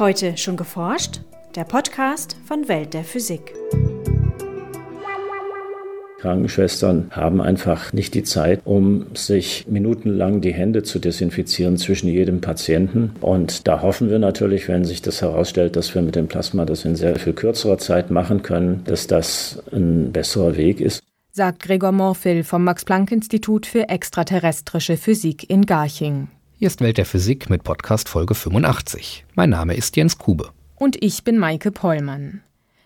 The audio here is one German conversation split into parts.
Heute schon geforscht? Der Podcast von Welt der Physik. Krankenschwestern haben einfach nicht die Zeit, um sich minutenlang die Hände zu desinfizieren zwischen jedem Patienten. Und da hoffen wir natürlich, wenn sich das herausstellt, dass wir mit dem Plasma das in sehr viel kürzerer Zeit machen können, dass das ein besserer Weg ist. Sagt Gregor Morphil vom Max-Planck-Institut für extraterrestrische Physik in Garching. Hier ist Welt der Physik mit Podcast Folge 85. Mein Name ist Jens Kube. Und ich bin Maike Pollmann.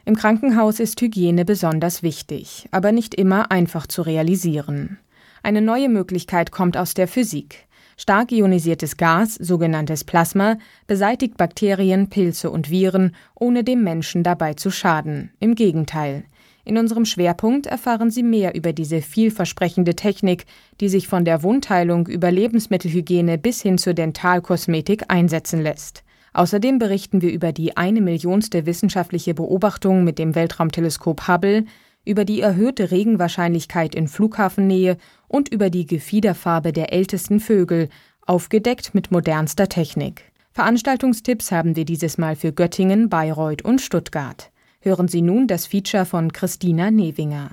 Im Krankenhaus ist Hygiene besonders wichtig, aber nicht immer einfach zu realisieren. Eine neue Möglichkeit kommt aus der Physik. Stark ionisiertes Gas, sogenanntes Plasma, beseitigt Bakterien, Pilze und Viren, ohne dem Menschen dabei zu schaden. Im Gegenteil. In unserem Schwerpunkt erfahren Sie mehr über diese vielversprechende Technik, die sich von der Wundheilung über Lebensmittelhygiene bis hin zur Dentalkosmetik einsetzen lässt. Außerdem berichten wir über die eine Millionste wissenschaftliche Beobachtung mit dem Weltraumteleskop Hubble, über die erhöhte Regenwahrscheinlichkeit in Flughafennähe und über die Gefiederfarbe der ältesten Vögel, aufgedeckt mit modernster Technik. Veranstaltungstipps haben wir dieses Mal für Göttingen, Bayreuth und Stuttgart. Hören Sie nun das Feature von Christina Newinger.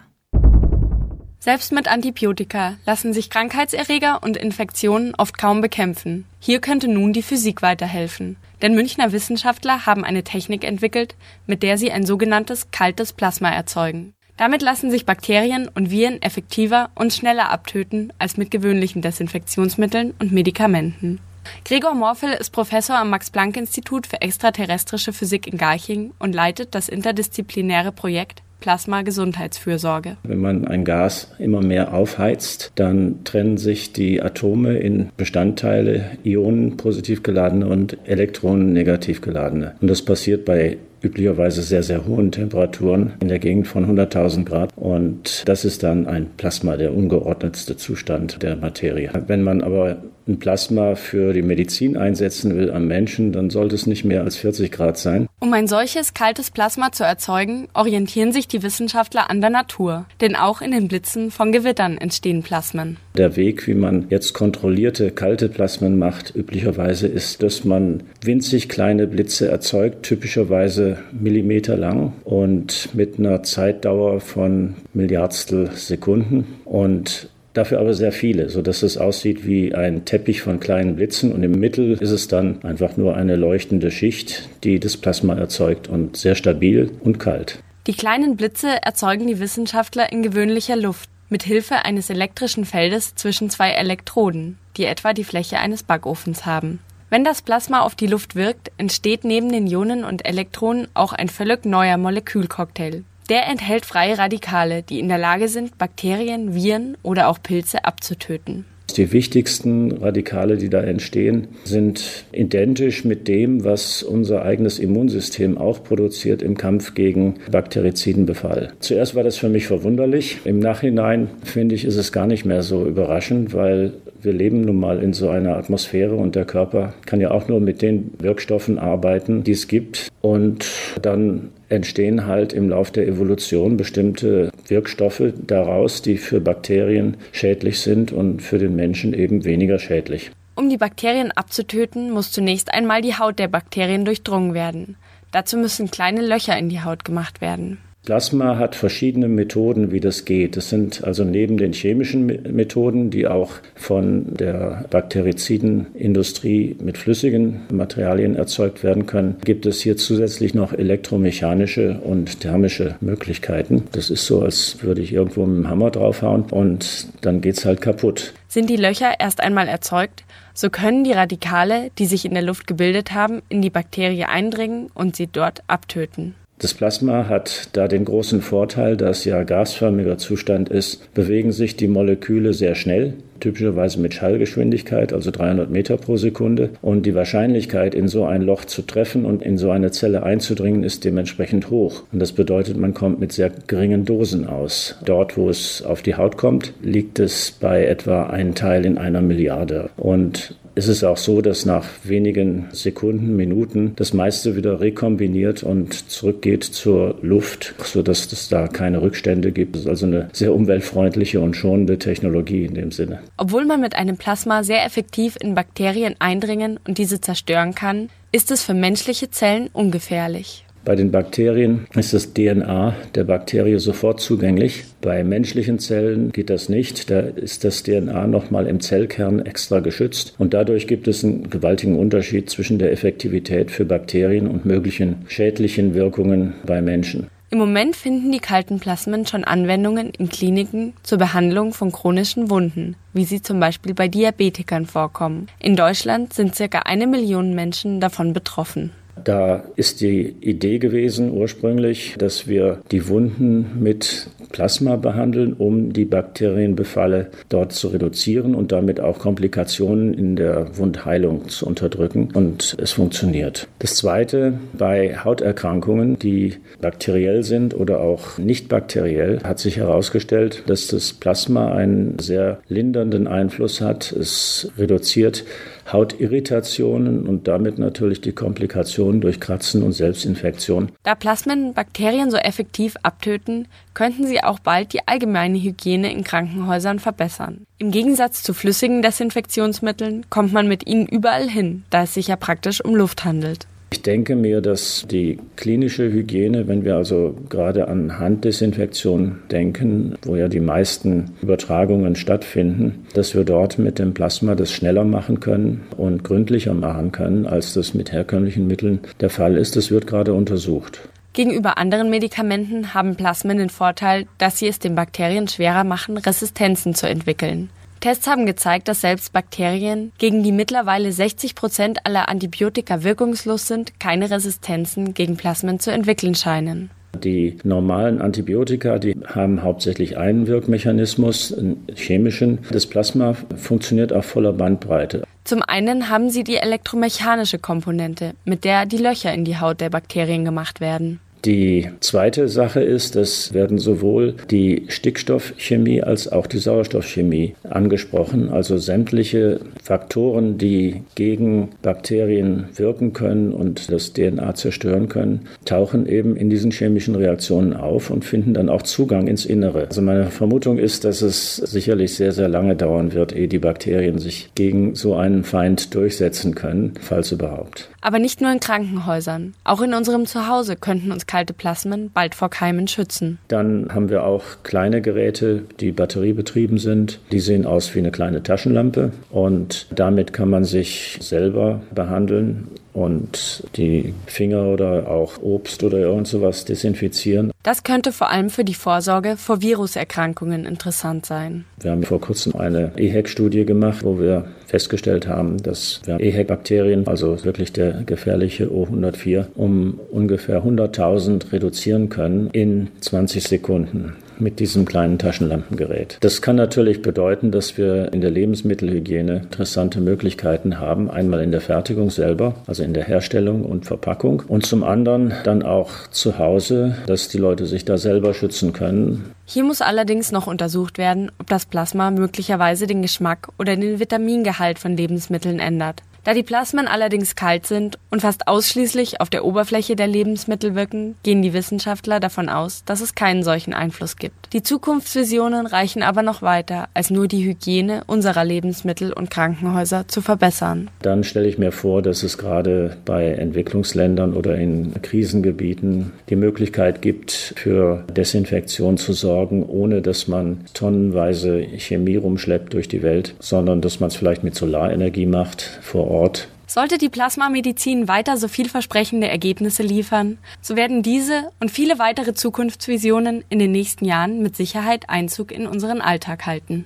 Selbst mit Antibiotika lassen sich Krankheitserreger und Infektionen oft kaum bekämpfen. Hier könnte nun die Physik weiterhelfen. Denn Münchner Wissenschaftler haben eine Technik entwickelt, mit der sie ein sogenanntes kaltes Plasma erzeugen. Damit lassen sich Bakterien und Viren effektiver und schneller abtöten als mit gewöhnlichen Desinfektionsmitteln und Medikamenten. Gregor Morphel ist Professor am Max-Planck-Institut für extraterrestrische Physik in Garching und leitet das interdisziplinäre Projekt Plasma-Gesundheitsfürsorge. Wenn man ein Gas immer mehr aufheizt, dann trennen sich die Atome in Bestandteile, Ionen positiv geladene und Elektronen negativ geladene. Und das passiert bei üblicherweise sehr, sehr hohen Temperaturen in der Gegend von 100.000 Grad. Und das ist dann ein Plasma, der ungeordnetste Zustand der Materie. Wenn man aber ein Plasma für die Medizin einsetzen will am Menschen, dann sollte es nicht mehr als 40 Grad sein. Um ein solches kaltes Plasma zu erzeugen, orientieren sich die Wissenschaftler an der Natur. Denn auch in den Blitzen von Gewittern entstehen Plasmen. Der Weg, wie man jetzt kontrollierte kalte Plasmen macht, üblicherweise ist, dass man winzig kleine Blitze erzeugt, typischerweise Millimeter lang und mit einer Zeitdauer von Milliardstel Sekunden. Und dafür aber sehr viele, sodass es aussieht wie ein Teppich von kleinen Blitzen und im Mittel ist es dann einfach nur eine leuchtende Schicht, die das Plasma erzeugt und sehr stabil und kalt. Die kleinen Blitze erzeugen die Wissenschaftler in gewöhnlicher Luft mit Hilfe eines elektrischen Feldes zwischen zwei Elektroden, die etwa die Fläche eines Backofens haben. Wenn das Plasma auf die Luft wirkt, entsteht neben den Ionen und Elektronen auch ein völlig neuer Molekülcocktail. Der enthält freie Radikale, die in der Lage sind, Bakterien, Viren oder auch Pilze abzutöten. Die wichtigsten Radikale, die da entstehen, sind identisch mit dem, was unser eigenes Immunsystem auch produziert im Kampf gegen Bakterizidenbefall. Zuerst war das für mich verwunderlich. Im Nachhinein finde ich, ist es gar nicht mehr so überraschend, weil wir leben nun mal in so einer Atmosphäre und der Körper kann ja auch nur mit den Wirkstoffen arbeiten, die es gibt. Und dann entstehen halt im Lauf der Evolution bestimmte Wirkstoffe daraus, die für Bakterien schädlich sind und für den Menschen eben weniger schädlich. Um die Bakterien abzutöten, muss zunächst einmal die Haut der Bakterien durchdrungen werden. Dazu müssen kleine Löcher in die Haut gemacht werden. Plasma hat verschiedene Methoden, wie das geht. Das sind also neben den chemischen Methoden, die auch von der Bakterizidenindustrie mit flüssigen Materialien erzeugt werden können, gibt es hier zusätzlich noch elektromechanische und thermische Möglichkeiten. Das ist so, als würde ich irgendwo mit dem Hammer draufhauen und dann geht's halt kaputt. Sind die Löcher erst einmal erzeugt, so können die Radikale, die sich in der Luft gebildet haben, in die Bakterie eindringen und sie dort abtöten. Das Plasma hat da den großen Vorteil, dass ja gasförmiger Zustand ist, bewegen sich die Moleküle sehr schnell, typischerweise mit Schallgeschwindigkeit, also 300 Meter pro Sekunde. Und die Wahrscheinlichkeit, in so ein Loch zu treffen und in so eine Zelle einzudringen, ist dementsprechend hoch. Und das bedeutet, man kommt mit sehr geringen Dosen aus. Dort, wo es auf die Haut kommt, liegt es bei etwa ein Teil in einer Milliarde. Und es ist auch so, dass nach wenigen Sekunden, Minuten das meiste wieder rekombiniert und zurückgeht zur Luft, sodass es da keine Rückstände gibt. Das ist also eine sehr umweltfreundliche und schonende Technologie in dem Sinne. Obwohl man mit einem Plasma sehr effektiv in Bakterien eindringen und diese zerstören kann, ist es für menschliche Zellen ungefährlich. Bei den Bakterien ist das DNA der Bakterie sofort zugänglich. Bei menschlichen Zellen geht das nicht. Da ist das DNA nochmal im Zellkern extra geschützt. Und dadurch gibt es einen gewaltigen Unterschied zwischen der Effektivität für Bakterien und möglichen schädlichen Wirkungen bei Menschen. Im Moment finden die kalten Plasmen schon Anwendungen in Kliniken zur Behandlung von chronischen Wunden, wie sie zum Beispiel bei Diabetikern vorkommen. In Deutschland sind circa eine Million Menschen davon betroffen. Da ist die Idee gewesen ursprünglich, dass wir die Wunden mit Plasma behandeln, um die Bakterienbefalle dort zu reduzieren und damit auch Komplikationen in der Wundheilung zu unterdrücken. Und es funktioniert. Das Zweite, bei Hauterkrankungen, die bakteriell sind oder auch nicht bakteriell, hat sich herausgestellt, dass das Plasma einen sehr lindernden Einfluss hat. Es reduziert Hautirritationen und damit natürlich die Komplikationen durch Kratzen und Selbstinfektion. Da Plasmen Bakterien so effektiv abtöten, könnten sie auch bald die allgemeine Hygiene in Krankenhäusern verbessern. Im Gegensatz zu flüssigen Desinfektionsmitteln kommt man mit ihnen überall hin, da es sich ja praktisch um Luft handelt. Ich denke mir, dass die klinische Hygiene, wenn wir also gerade an Handdesinfektion denken, wo ja die meisten Übertragungen stattfinden, dass wir dort mit dem Plasma das schneller machen können und gründlicher machen können, als das mit herkömmlichen Mitteln der Fall ist. Das wird gerade untersucht. Gegenüber anderen Medikamenten haben Plasmen den Vorteil, dass sie es den Bakterien schwerer machen, Resistenzen zu entwickeln. Tests haben gezeigt, dass selbst Bakterien, gegen die mittlerweile 60 Prozent aller Antibiotika wirkungslos sind, keine Resistenzen gegen Plasmen zu entwickeln scheinen. Die normalen Antibiotika, die haben hauptsächlich einen Wirkmechanismus, einen chemischen. Das Plasma funktioniert auf voller Bandbreite. Zum einen haben sie die elektromechanische Komponente, mit der die Löcher in die Haut der Bakterien gemacht werden. Die zweite Sache ist, es werden sowohl die Stickstoffchemie als auch die Sauerstoffchemie angesprochen, also sämtliche Faktoren, die gegen Bakterien wirken können und das DNA zerstören können, tauchen eben in diesen chemischen Reaktionen auf und finden dann auch Zugang ins Innere. Also meine Vermutung ist, dass es sicherlich sehr, sehr lange dauern wird, ehe die Bakterien sich gegen so einen Feind durchsetzen können, falls überhaupt. Aber nicht nur in Krankenhäusern, auch in unserem Zuhause könnten uns kalte Plasmen bald vor Keimen schützen. Dann haben wir auch kleine Geräte, die batteriebetrieben sind. Die sehen aus wie eine kleine Taschenlampe und damit kann man sich selber behandeln und die Finger oder auch Obst oder irgend sowas desinfizieren. Das könnte vor allem für die Vorsorge vor Viruserkrankungen interessant sein. Wir haben vor kurzem eine EHEC-Studie gemacht, wo wir festgestellt haben, dass wir EHEC-Bakterien, also wirklich der gefährliche O104, um ungefähr 100.000 reduzieren können in 20 Sekunden mit diesem kleinen Taschenlampengerät. Das kann natürlich bedeuten, dass wir in der Lebensmittelhygiene interessante Möglichkeiten haben. Einmal in der Fertigung selber, also in der Herstellung und Verpackung. Und zum anderen dann auch zu Hause, dass die Leute sich da selber schützen können. Hier muss allerdings noch untersucht werden, ob das Plasma möglicherweise den Geschmack oder den Vitamingehalt von Lebensmitteln ändert. Da die Plasmen allerdings kalt sind und fast ausschließlich auf der Oberfläche der Lebensmittel wirken, gehen die Wissenschaftler davon aus, dass es keinen solchen Einfluss gibt. Die Zukunftsvisionen reichen aber noch weiter, als nur die Hygiene unserer Lebensmittel und Krankenhäuser zu verbessern. Dann stelle ich mir vor, dass es gerade bei Entwicklungsländern oder in Krisengebieten die Möglichkeit gibt, für Desinfektion zu sorgen, ohne dass man tonnenweise Chemie rumschleppt durch die Welt, sondern dass man es vielleicht mit Solarenergie macht vor Ort Ort. Sollte die Plasmamedizin weiter so vielversprechende Ergebnisse liefern, so werden diese und viele weitere Zukunftsvisionen in den nächsten Jahren mit Sicherheit Einzug in unseren Alltag halten.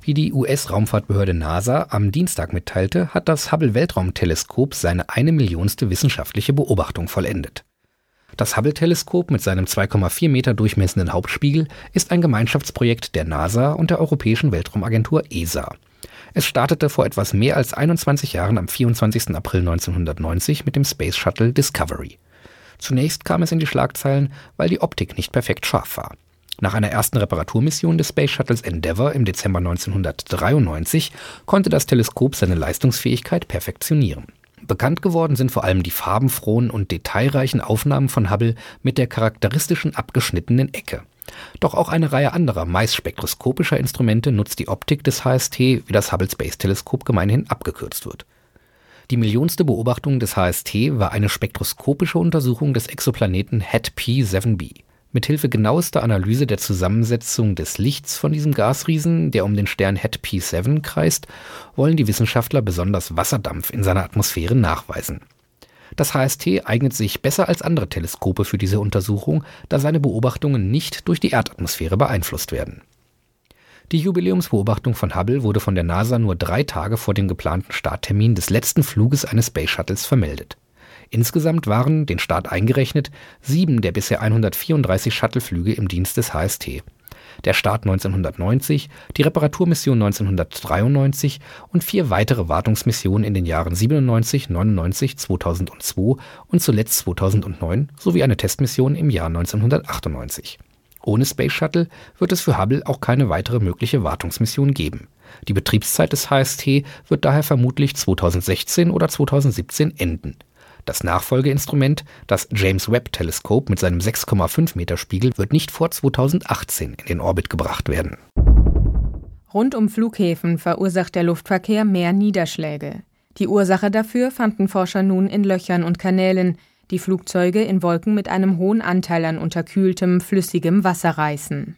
Wie die US-Raumfahrtbehörde NASA am Dienstag mitteilte, hat das Hubble-Weltraumteleskop seine eine millionste wissenschaftliche Beobachtung vollendet. Das Hubble-Teleskop mit seinem 2,4 Meter durchmessenden Hauptspiegel ist ein Gemeinschaftsprojekt der NASA und der Europäischen Weltraumagentur ESA. Es startete vor etwas mehr als 21 Jahren am 24. April 1990 mit dem Space Shuttle Discovery. Zunächst kam es in die Schlagzeilen, weil die Optik nicht perfekt scharf war. Nach einer ersten Reparaturmission des Space Shuttles Endeavour im Dezember 1993 konnte das Teleskop seine Leistungsfähigkeit perfektionieren. Bekannt geworden sind vor allem die farbenfrohen und detailreichen Aufnahmen von Hubble mit der charakteristischen abgeschnittenen Ecke. Doch auch eine Reihe anderer, meist spektroskopischer Instrumente nutzt die Optik des HST, wie das Hubble Space Teleskop gemeinhin abgekürzt wird. Die millionste Beobachtung des HST war eine spektroskopische Untersuchung des Exoplaneten HET-P7b. Mithilfe genauester Analyse der Zusammensetzung des Lichts von diesem Gasriesen, der um den Stern HET-P7 kreist, wollen die Wissenschaftler besonders Wasserdampf in seiner Atmosphäre nachweisen. Das HST eignet sich besser als andere Teleskope für diese Untersuchung, da seine Beobachtungen nicht durch die Erdatmosphäre beeinflusst werden. Die Jubiläumsbeobachtung von Hubble wurde von der NASA nur drei Tage vor dem geplanten Starttermin des letzten Fluges eines Space Shuttles vermeldet. Insgesamt waren, den Start eingerechnet, sieben der bisher 134 Shuttleflüge im Dienst des HST. Der Start 1990, die Reparaturmission 1993 und vier weitere Wartungsmissionen in den Jahren 97, 99, 2002 und zuletzt 2009 sowie eine Testmission im Jahr 1998. Ohne Space Shuttle wird es für Hubble auch keine weitere mögliche Wartungsmission geben. Die Betriebszeit des HST wird daher vermutlich 2016 oder 2017 enden. Das Nachfolgeinstrument, das James Webb Teleskop mit seinem 6,5 Meter Spiegel, wird nicht vor 2018 in den Orbit gebracht werden. Rund um Flughäfen verursacht der Luftverkehr mehr Niederschläge. Die Ursache dafür fanden Forscher nun in Löchern und Kanälen, die Flugzeuge in Wolken mit einem hohen Anteil an unterkühltem, flüssigem Wasser reißen.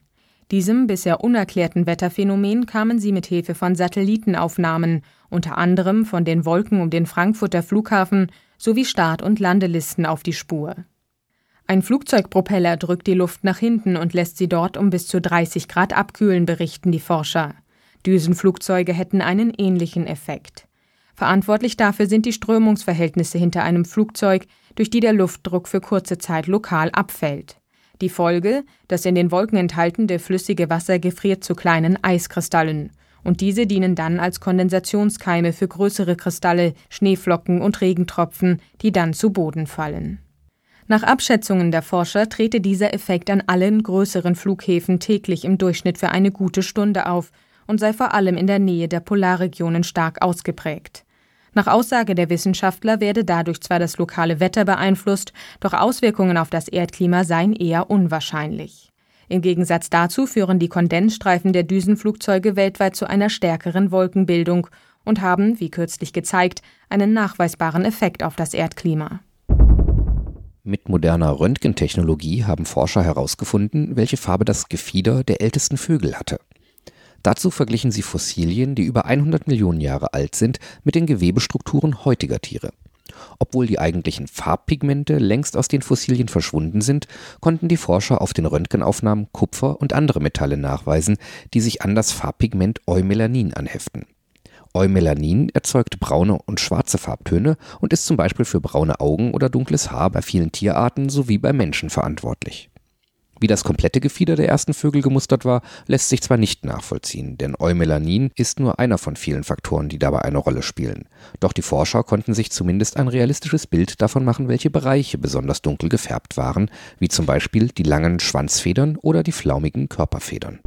Diesem bisher unerklärten Wetterphänomen kamen sie mit Hilfe von Satellitenaufnahmen, unter anderem von den Wolken um den Frankfurter Flughafen sowie Start- und Landelisten auf die Spur. Ein Flugzeugpropeller drückt die Luft nach hinten und lässt sie dort um bis zu 30 Grad abkühlen, berichten die Forscher. Düsenflugzeuge hätten einen ähnlichen Effekt. Verantwortlich dafür sind die Strömungsverhältnisse hinter einem Flugzeug, durch die der Luftdruck für kurze Zeit lokal abfällt. Die Folge, das in den Wolken enthaltene flüssige Wasser gefriert zu kleinen Eiskristallen, und diese dienen dann als Kondensationskeime für größere Kristalle, Schneeflocken und Regentropfen, die dann zu Boden fallen. Nach Abschätzungen der Forscher trete dieser Effekt an allen größeren Flughäfen täglich im Durchschnitt für eine gute Stunde auf und sei vor allem in der Nähe der Polarregionen stark ausgeprägt. Nach Aussage der Wissenschaftler werde dadurch zwar das lokale Wetter beeinflusst, doch Auswirkungen auf das Erdklima seien eher unwahrscheinlich. Im Gegensatz dazu führen die Kondensstreifen der Düsenflugzeuge weltweit zu einer stärkeren Wolkenbildung und haben, wie kürzlich gezeigt, einen nachweisbaren Effekt auf das Erdklima. Mit moderner Röntgentechnologie haben Forscher herausgefunden, welche Farbe das Gefieder der ältesten Vögel hatte. Dazu verglichen sie Fossilien, die über 100 Millionen Jahre alt sind, mit den Gewebestrukturen heutiger Tiere. Obwohl die eigentlichen Farbpigmente längst aus den Fossilien verschwunden sind, konnten die Forscher auf den Röntgenaufnahmen Kupfer und andere Metalle nachweisen, die sich an das Farbpigment Eumelanin anheften. Eumelanin erzeugt braune und schwarze Farbtöne und ist zum Beispiel für braune Augen oder dunkles Haar bei vielen Tierarten sowie bei Menschen verantwortlich. Wie das komplette Gefieder der ersten Vögel gemustert war, lässt sich zwar nicht nachvollziehen, denn Eumelanin ist nur einer von vielen Faktoren, die dabei eine Rolle spielen. Doch die Forscher konnten sich zumindest ein realistisches Bild davon machen, welche Bereiche besonders dunkel gefärbt waren, wie zum Beispiel die langen Schwanzfedern oder die flaumigen Körperfedern.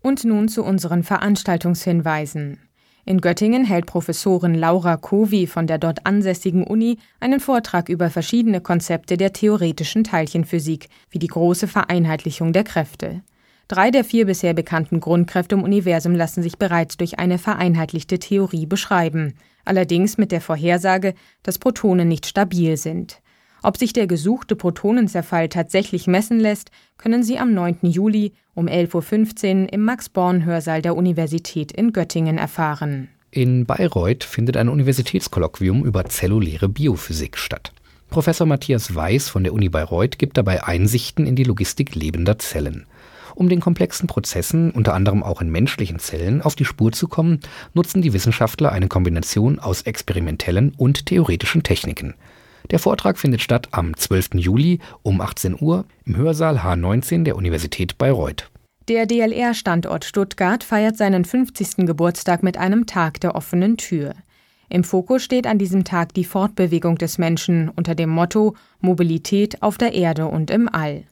Und nun zu unseren Veranstaltungshinweisen. In Göttingen hält Professorin Laura Kovi von der dort ansässigen Uni einen Vortrag über verschiedene Konzepte der theoretischen Teilchenphysik, wie die große Vereinheitlichung der Kräfte. Drei der vier bisher bekannten Grundkräfte im Universum lassen sich bereits durch eine vereinheitlichte Theorie beschreiben, allerdings mit der Vorhersage, dass Protonen nicht stabil sind. Ob sich der gesuchte Protonenzerfall tatsächlich messen lässt, können Sie am 9. Juli um 11.15 Uhr im Max-Born-Hörsaal der Universität in Göttingen erfahren. In Bayreuth findet ein Universitätskolloquium über zelluläre Biophysik statt. Professor Matthias Weiß von der Uni Bayreuth gibt dabei Einsichten in die Logistik lebender Zellen. Um den komplexen Prozessen, unter anderem auch in menschlichen Zellen, auf die Spur zu kommen, nutzen die Wissenschaftler eine Kombination aus experimentellen und theoretischen Techniken. Der Vortrag findet statt am 12. Juli um 18 Uhr im Hörsaal H19 der Universität Bayreuth. Der DLR-Standort Stuttgart feiert seinen 50. Geburtstag mit einem Tag der offenen Tür. Im Fokus steht an diesem Tag die Fortbewegung des Menschen unter dem Motto Mobilität auf der Erde und im All.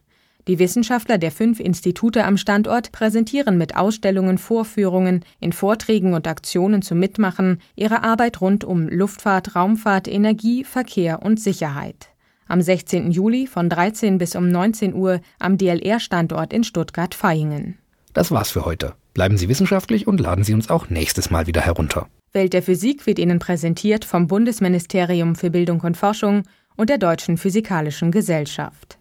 Die Wissenschaftler der fünf Institute am Standort präsentieren mit Ausstellungen, Vorführungen, in Vorträgen und Aktionen zum Mitmachen ihre Arbeit rund um Luftfahrt, Raumfahrt, Energie, Verkehr und Sicherheit. Am 16. Juli von 13 bis um 19 Uhr am DLR-Standort in Stuttgart-Vaihingen. Das war's für heute. Bleiben Sie wissenschaftlich und laden Sie uns auch nächstes Mal wieder herunter. Welt der Physik wird Ihnen präsentiert vom Bundesministerium für Bildung und Forschung und der Deutschen Physikalischen Gesellschaft.